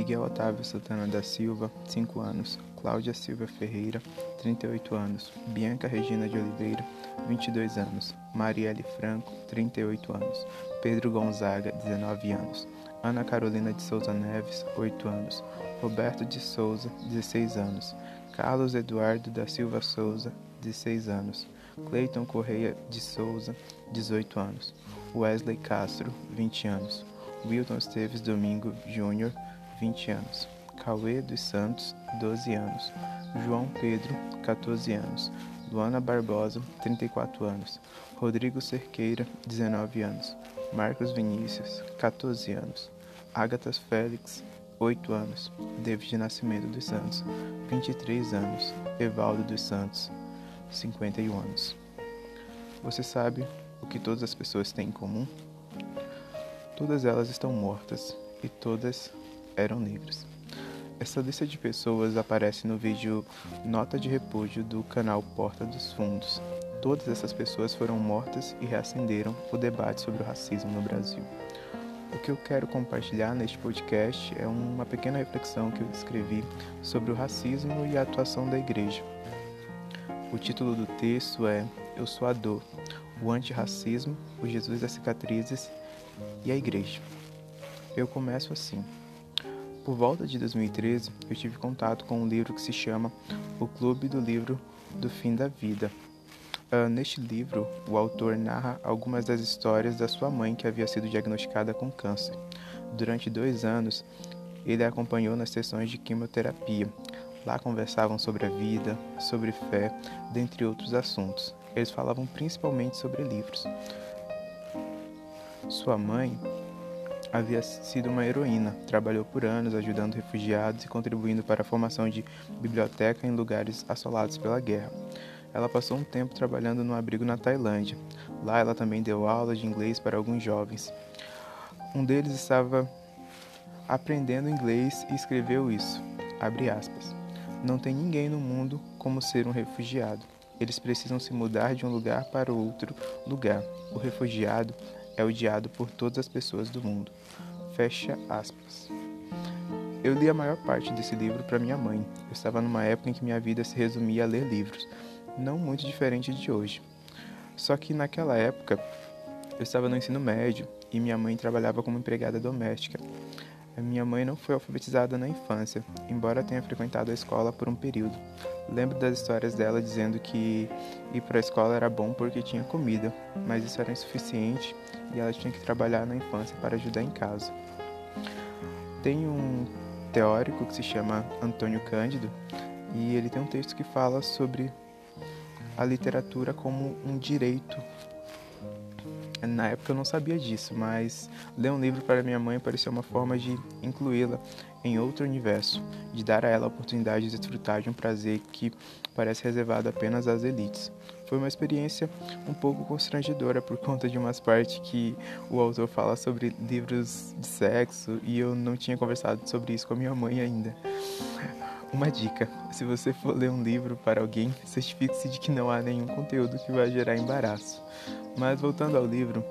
Miguel Otávio Santana da Silva, 5 anos. Cláudia Silva Ferreira, 38 anos. Bianca Regina de Oliveira, 22 anos. Marielle Franco, 38 anos. Pedro Gonzaga, 19 anos. Ana Carolina de Souza Neves, 8 anos. Roberto de Souza, 16 anos. Carlos Eduardo da Silva Souza, 16 anos. Cleiton Correia de Souza, 18 anos. Wesley Castro, 20 anos. Wilton Esteves Domingo Júnior, 20 anos. Cauê dos Santos, 12 anos. João Pedro, 14 anos. Luana Barbosa, 34 anos. Rodrigo Cerqueira, 19 anos. Marcos Vinícius, 14 anos. Agatas Félix, 8 anos. David Nascimento dos Santos, 23 anos. Evaldo dos Santos, 51 anos. Você sabe o que todas as pessoas têm em comum? Todas elas estão mortas e todas eram negras. Essa lista de pessoas aparece no vídeo Nota de Repúdio do canal Porta dos Fundos. Todas essas pessoas foram mortas e reacenderam o debate sobre o racismo no Brasil. O que eu quero compartilhar neste podcast é uma pequena reflexão que eu escrevi sobre o racismo e a atuação da igreja. O título do texto é Eu sou a dor, o antirracismo, o Jesus das cicatrizes e a igreja. Eu começo assim. Por volta de 2013, eu tive contato com um livro que se chama O Clube do Livro do Fim da Vida. Uh, neste livro, o autor narra algumas das histórias da sua mãe que havia sido diagnosticada com câncer. Durante dois anos, ele a acompanhou nas sessões de quimioterapia. Lá conversavam sobre a vida, sobre fé, dentre outros assuntos. Eles falavam principalmente sobre livros. Sua mãe havia sido uma heroína, trabalhou por anos ajudando refugiados e contribuindo para a formação de biblioteca em lugares assolados pela guerra. Ela passou um tempo trabalhando no abrigo na Tailândia. Lá ela também deu aulas de inglês para alguns jovens. Um deles estava aprendendo inglês e escreveu isso. Não tem ninguém no mundo como ser um refugiado. Eles precisam se mudar de um lugar para outro lugar. O refugiado é odiado por todas as pessoas do mundo. Fecha aspas. Eu li a maior parte desse livro para minha mãe. Eu estava numa época em que minha vida se resumia a ler livros, não muito diferente de hoje. Só que naquela época eu estava no ensino médio e minha mãe trabalhava como empregada doméstica. A minha mãe não foi alfabetizada na infância, embora tenha frequentado a escola por um período. Lembro das histórias dela dizendo que ir para a escola era bom porque tinha comida, mas isso era insuficiente e ela tinha que trabalhar na infância para ajudar em casa. Tem um teórico que se chama Antônio Cândido e ele tem um texto que fala sobre a literatura como um direito na época eu não sabia disso, mas ler um livro para minha mãe parecia uma forma de incluí-la em outro universo, de dar a ela a oportunidade de desfrutar de um prazer que parece reservado apenas às elites. Foi uma experiência um pouco constrangedora por conta de umas partes que o autor fala sobre livros de sexo e eu não tinha conversado sobre isso com a minha mãe ainda. Uma dica: se você for ler um livro para alguém, certifique-se de que não há nenhum conteúdo que vai gerar embaraço. Mas voltando ao livro,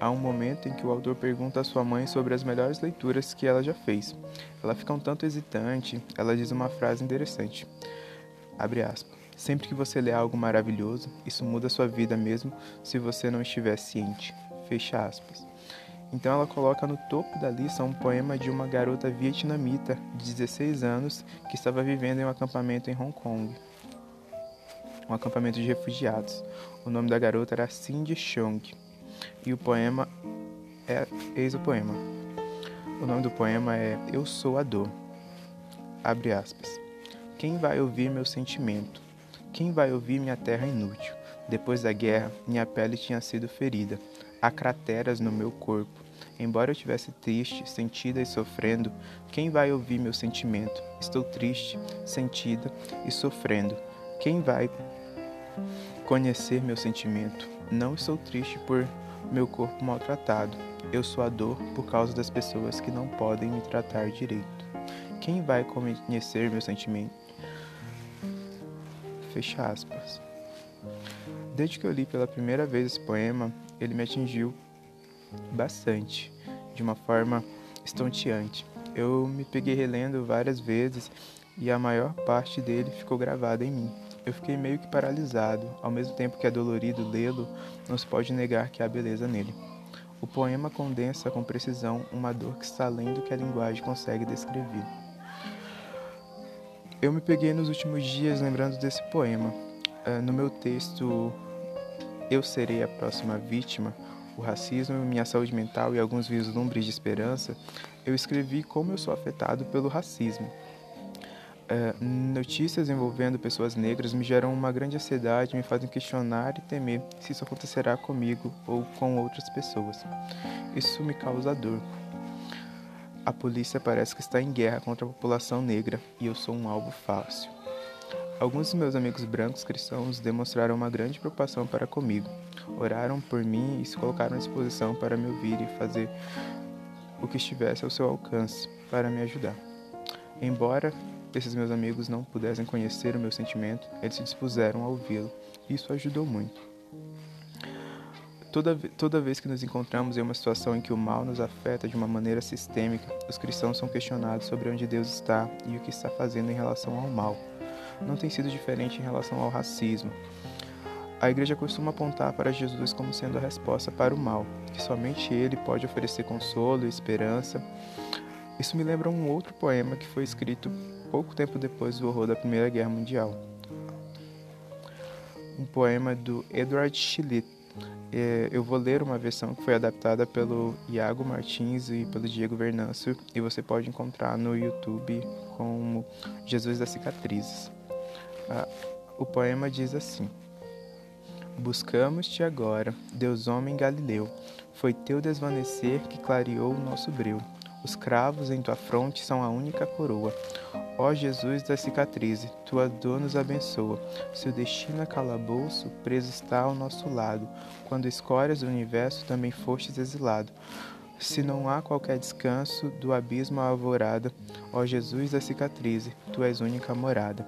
há um momento em que o autor pergunta à sua mãe sobre as melhores leituras que ela já fez. Ela fica um tanto hesitante, ela diz uma frase interessante. Abre aspas. Sempre que você lê algo maravilhoso, isso muda sua vida mesmo se você não estiver ciente. Fecha aspas. Então ela coloca no topo da lista um poema de uma garota vietnamita de 16 anos que estava vivendo em um acampamento em Hong Kong. Um acampamento de refugiados. O nome da garota era Cindy Chong. E o poema é eis o poema. O nome do poema é Eu sou a dor. Abre aspas. Quem vai ouvir meu sentimento? Quem vai ouvir minha terra inútil? Depois da guerra, minha pele tinha sido ferida. Há crateras no meu corpo. Embora eu estivesse triste, sentida e sofrendo, quem vai ouvir meu sentimento? Estou triste, sentida e sofrendo. Quem vai conhecer meu sentimento? Não estou triste por meu corpo maltratado. Eu sou a dor por causa das pessoas que não podem me tratar direito. Quem vai conhecer meu sentimento? Fecha aspas. Desde que eu li pela primeira vez esse poema, ele me atingiu bastante, de uma forma estonteante. Eu me peguei relendo várias vezes e a maior parte dele ficou gravada em mim. Eu fiquei meio que paralisado, ao mesmo tempo que é dolorido lê-lo, não se pode negar que há beleza nele. O poema condensa com precisão uma dor que está além do que a linguagem consegue descrever. Eu me peguei nos últimos dias lembrando desse poema. Uh, no meu texto Eu Serei a Próxima Vítima, o racismo, minha saúde mental e alguns vislumbres de esperança, eu escrevi como eu sou afetado pelo racismo. É, notícias envolvendo pessoas negras me geram uma grande ansiedade, me fazem questionar e temer se isso acontecerá comigo ou com outras pessoas. Isso me causa dor. A polícia parece que está em guerra contra a população negra e eu sou um alvo fácil. Alguns dos meus amigos brancos cristãos demonstraram uma grande preocupação para comigo. Oraram por mim e se colocaram à disposição para me ouvir e fazer o que estivesse ao seu alcance para me ajudar. Embora esses meus amigos não pudessem conhecer o meu sentimento, eles se dispuseram a ouvi-lo. Isso ajudou muito. Toda, toda vez que nos encontramos em uma situação em que o mal nos afeta de uma maneira sistêmica, os cristãos são questionados sobre onde Deus está e o que está fazendo em relação ao mal. Não tem sido diferente em relação ao racismo. A igreja costuma apontar para Jesus como sendo a resposta para o mal, que somente ele pode oferecer consolo e esperança. Isso me lembra um outro poema que foi escrito pouco tempo depois do horror da Primeira Guerra Mundial. Um poema do Edward Schlitt. É, eu vou ler uma versão que foi adaptada pelo Iago Martins e pelo Diego Vernâncio e você pode encontrar no YouTube como Jesus das Cicatrizes. Ah, o poema diz assim: Buscamos-te agora, Deus homem Galileu, foi teu desvanecer que clareou o nosso breu. Os cravos em tua fronte são a única coroa. Ó Jesus da cicatriz, tua dor nos abençoa. Seu destino é calabouço, preso está ao nosso lado. Quando escórias do universo também fostes exilado. Se não há qualquer descanso do abismo à alvorada, ó Jesus da cicatriz, tu és única morada.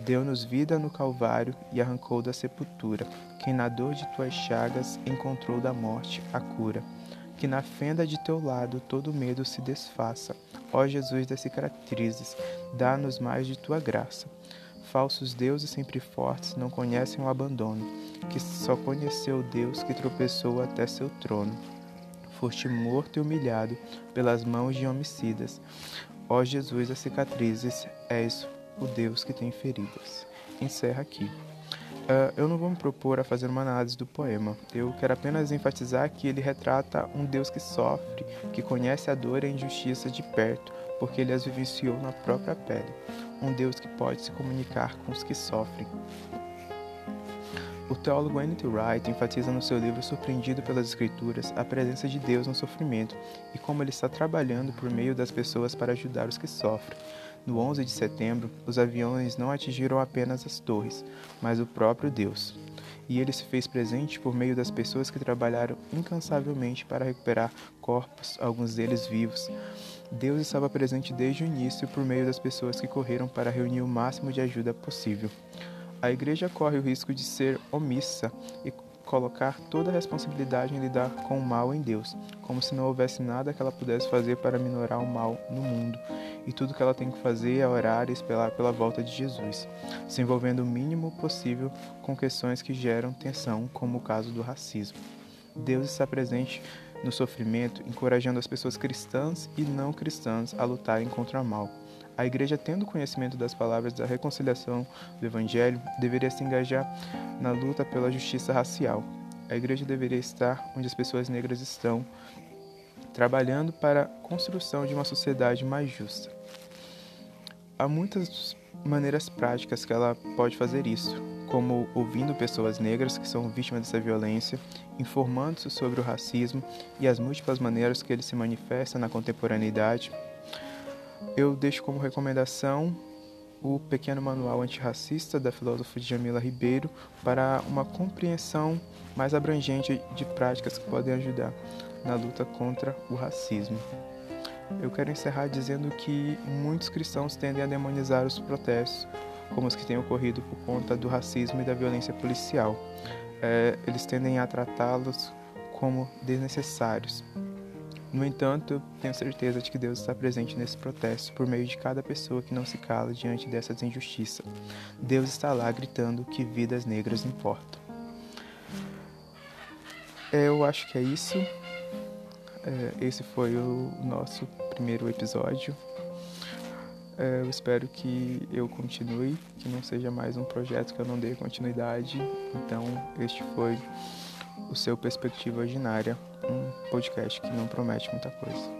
Deu-nos vida no Calvário e arrancou da sepultura. Quem na dor de tuas chagas encontrou da morte a cura que na fenda de teu lado todo medo se desfaça. Ó Jesus das cicatrizes, dá-nos mais de tua graça. Falsos deuses sempre fortes não conhecem o abandono, que só conheceu Deus que tropeçou até seu trono. Foste morto e humilhado pelas mãos de homicidas. Ó Jesus das cicatrizes, és o Deus que tem feridas. Encerra aqui. Uh, eu não vou me propor a fazer uma análise do poema. Eu quero apenas enfatizar que ele retrata um Deus que sofre, que conhece a dor e a injustiça de perto, porque ele as vivenciou na própria pele. Um Deus que pode se comunicar com os que sofrem. O teólogo N.T. Wright enfatiza no seu livro Surpreendido pelas Escrituras a presença de Deus no sofrimento e como ele está trabalhando por meio das pessoas para ajudar os que sofrem. No 11 de setembro, os aviões não atingiram apenas as torres, mas o próprio Deus. E ele se fez presente por meio das pessoas que trabalharam incansavelmente para recuperar corpos, alguns deles vivos. Deus estava presente desde o início por meio das pessoas que correram para reunir o máximo de ajuda possível. A igreja corre o risco de ser omissa e colocar toda a responsabilidade em lidar com o mal em Deus, como se não houvesse nada que ela pudesse fazer para minorar o mal no mundo, e tudo que ela tem que fazer é orar e esperar pela volta de Jesus, se envolvendo o mínimo possível com questões que geram tensão, como o caso do racismo. Deus está presente no sofrimento, encorajando as pessoas cristãs e não cristãs a lutarem contra o mal. A igreja, tendo conhecimento das palavras da reconciliação do Evangelho, deveria se engajar na luta pela justiça racial. A igreja deveria estar onde as pessoas negras estão, trabalhando para a construção de uma sociedade mais justa. Há muitas maneiras práticas que ela pode fazer isso, como ouvindo pessoas negras que são vítimas dessa violência, informando-se sobre o racismo e as múltiplas maneiras que ele se manifesta na contemporaneidade, eu deixo como recomendação o pequeno manual antirracista da filósofa Jamila Ribeiro para uma compreensão mais abrangente de práticas que podem ajudar na luta contra o racismo. Eu quero encerrar dizendo que muitos cristãos tendem a demonizar os protestos, como os que têm ocorrido por conta do racismo e da violência policial. É, eles tendem a tratá-los como desnecessários. No entanto, tenho certeza de que Deus está presente nesse protesto por meio de cada pessoa que não se cala diante dessas injustiças. Deus está lá gritando que vidas negras importam. É, eu acho que é isso. É, esse foi o nosso primeiro episódio. É, eu espero que eu continue, que não seja mais um projeto que eu não dê continuidade. Então, este foi o seu Perspectiva Ordinária, um podcast que não promete muita coisa.